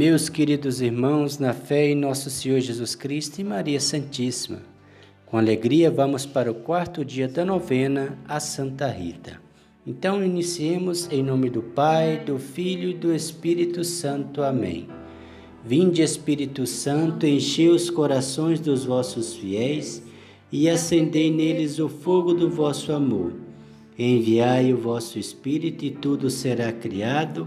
Meus queridos irmãos, na fé em nosso Senhor Jesus Cristo e Maria Santíssima, com alegria vamos para o quarto dia da novena a Santa Rita. Então iniciemos em nome do Pai, do Filho e do Espírito Santo. Amém. Vinde, Espírito Santo, enchei os corações dos vossos fiéis e acendei neles o fogo do vosso amor. Enviai o vosso Espírito e tudo será criado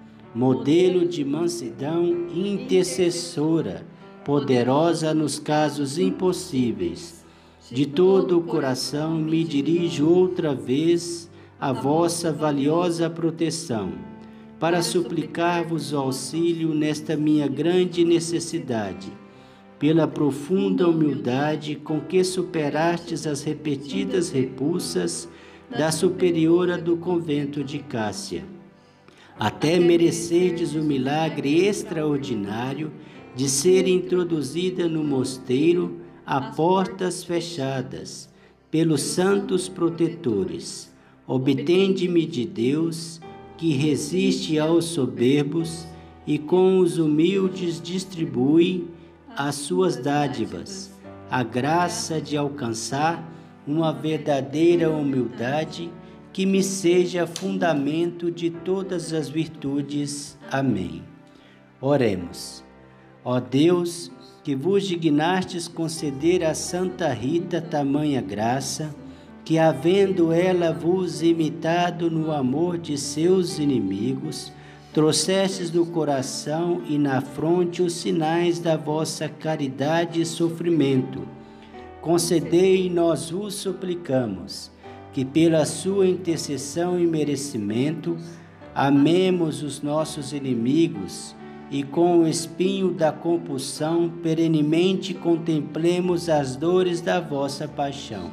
modelo de mansidão intercessora, poderosa nos casos impossíveis. De todo o coração me dirijo outra vez a vossa valiosa proteção, para suplicar-vos auxílio nesta minha grande necessidade, pela profunda humildade com que superastes as repetidas repulsas da superiora do convento de Cássia até merecerdes o milagre extraordinário de ser introduzida no mosteiro a portas fechadas pelos santos protetores. Obtende-me de Deus, que resiste aos soberbos e com os humildes distribui as suas dádivas, a graça de alcançar uma verdadeira humildade que me seja fundamento de todas as virtudes. Amém. Oremos. Ó Deus, que vos dignastes conceder a Santa Rita tamanha graça, que havendo ela vos imitado no amor de seus inimigos, trouxestes no coração e na fronte os sinais da vossa caridade e sofrimento. Concedei, nós vos suplicamos que pela sua intercessão e merecimento amemos os nossos inimigos e com o espinho da compulsão perenemente contemplemos as dores da vossa paixão.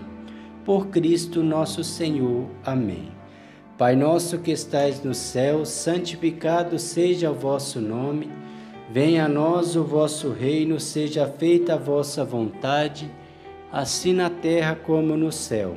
Por Cristo nosso Senhor. Amém. Pai nosso que estais no céu, santificado seja o vosso nome. Venha a nós o vosso reino, seja feita a vossa vontade, assim na terra como no céu.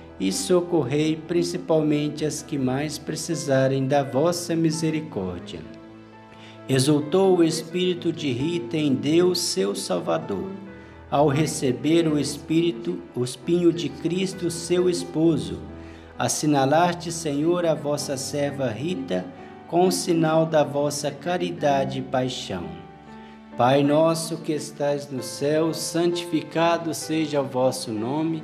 e socorrei principalmente as que mais precisarem da vossa misericórdia. Exultou o espírito de Rita em Deus, seu Salvador, ao receber o espírito, o espinho de Cristo, seu esposo. Assinalaste, Senhor, a vossa serva Rita, com o sinal da vossa caridade e paixão. Pai nosso que estais no céu, santificado seja o vosso nome.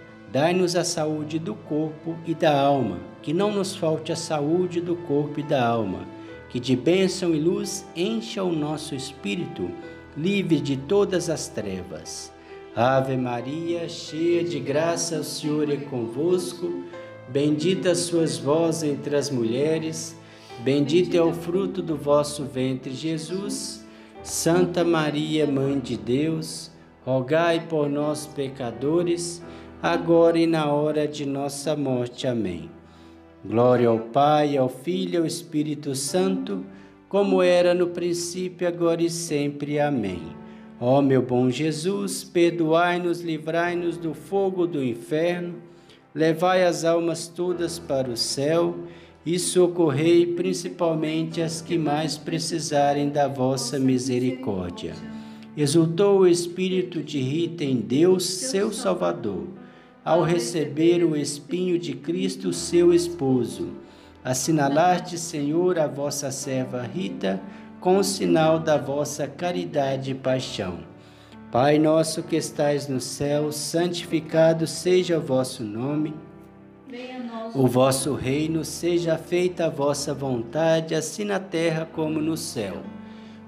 Dai-nos a saúde do corpo e da alma, que não nos falte a saúde do corpo e da alma, que de bênção e luz encha o nosso espírito, livre de todas as trevas. Ave Maria, cheia de graça, o Senhor é convosco. Bendita sois vós entre as mulheres, Bendito é o fruto do vosso ventre, Jesus. Santa Maria, Mãe de Deus, rogai por nós, pecadores, agora e na hora de nossa morte. Amém. Glória ao Pai, ao Filho e ao Espírito Santo, como era no princípio, agora e sempre. Amém. Ó meu bom Jesus, perdoai-nos, livrai-nos do fogo do inferno, levai as almas todas para o céu e socorrei principalmente as que mais precisarem da vossa misericórdia. Exultou o espírito de Rita em Deus, seu Salvador, ao receber o espinho de Cristo, seu esposo. Assinalaste, Senhor, a vossa serva Rita, com o sinal da vossa caridade e paixão. Pai nosso que estais no céu, santificado seja o vosso nome. O vosso reino seja feita a vossa vontade, assim na terra como no céu.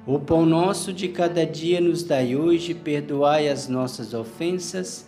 O pão nosso de cada dia nos dai hoje, perdoai as nossas ofensas,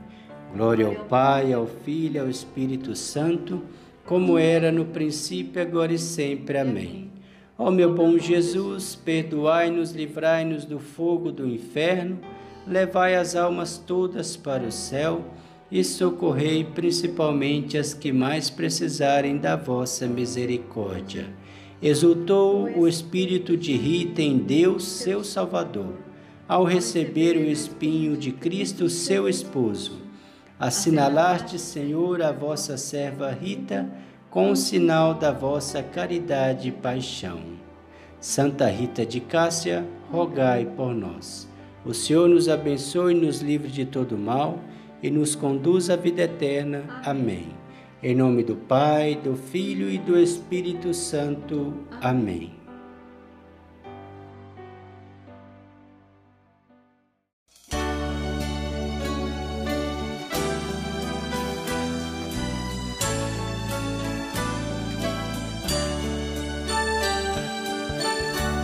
Glória ao Pai, ao Filho e ao Espírito Santo, como era no princípio, agora e sempre. Amém. Ó meu bom Jesus, perdoai-nos, livrai-nos do fogo do inferno, levai as almas todas para o céu e socorrei principalmente as que mais precisarem da vossa misericórdia. Exultou o espírito de Rita em Deus, seu Salvador, ao receber o espinho de Cristo, seu esposo. Assinalaste, Senhor, a vossa serva Rita, com o sinal da vossa caridade e paixão. Santa Rita de Cássia, rogai por nós. O Senhor nos abençoe nos livre de todo mal e nos conduz à vida eterna. Amém. Em nome do Pai, do Filho e do Espírito Santo. Amém.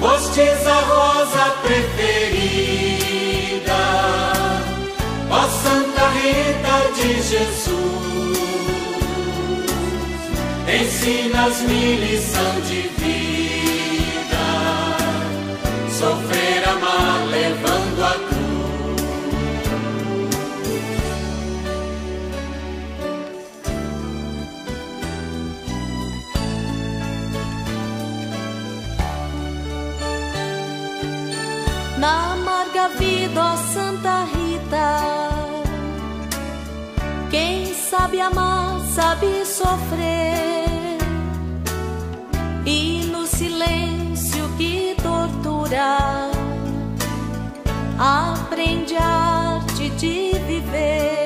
Fostes a rosa preferida, ó Santa Rita de Jesus. Ensinas-me lição de vida, na amarga vida, ó Santa Rita. Quem sabe amar, sabe sofrer, e no silêncio que tortura, aprende a arte de viver.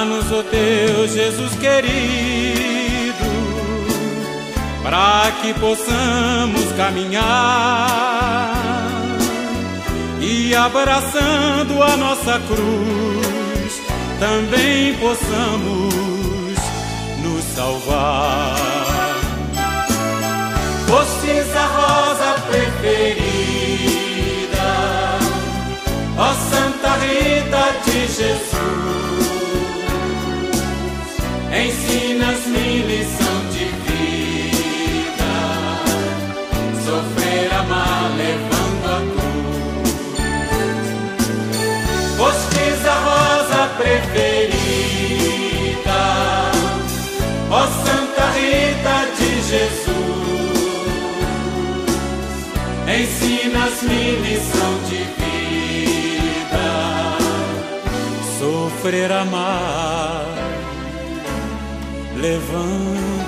Dá-nos, ó Deus Jesus querido, para que possamos caminhar e abraçando a nossa cruz, também possamos nos salvar. Postes a rosa preferida, ó Santa Rita de Jesus, ensinas-me lição de vida, sofrer, amar, levando a cruz. Postes a rosa preferida, ó Santa Rita de Jesus. Ensinas-me lição de vida, Sofrer, amar, levando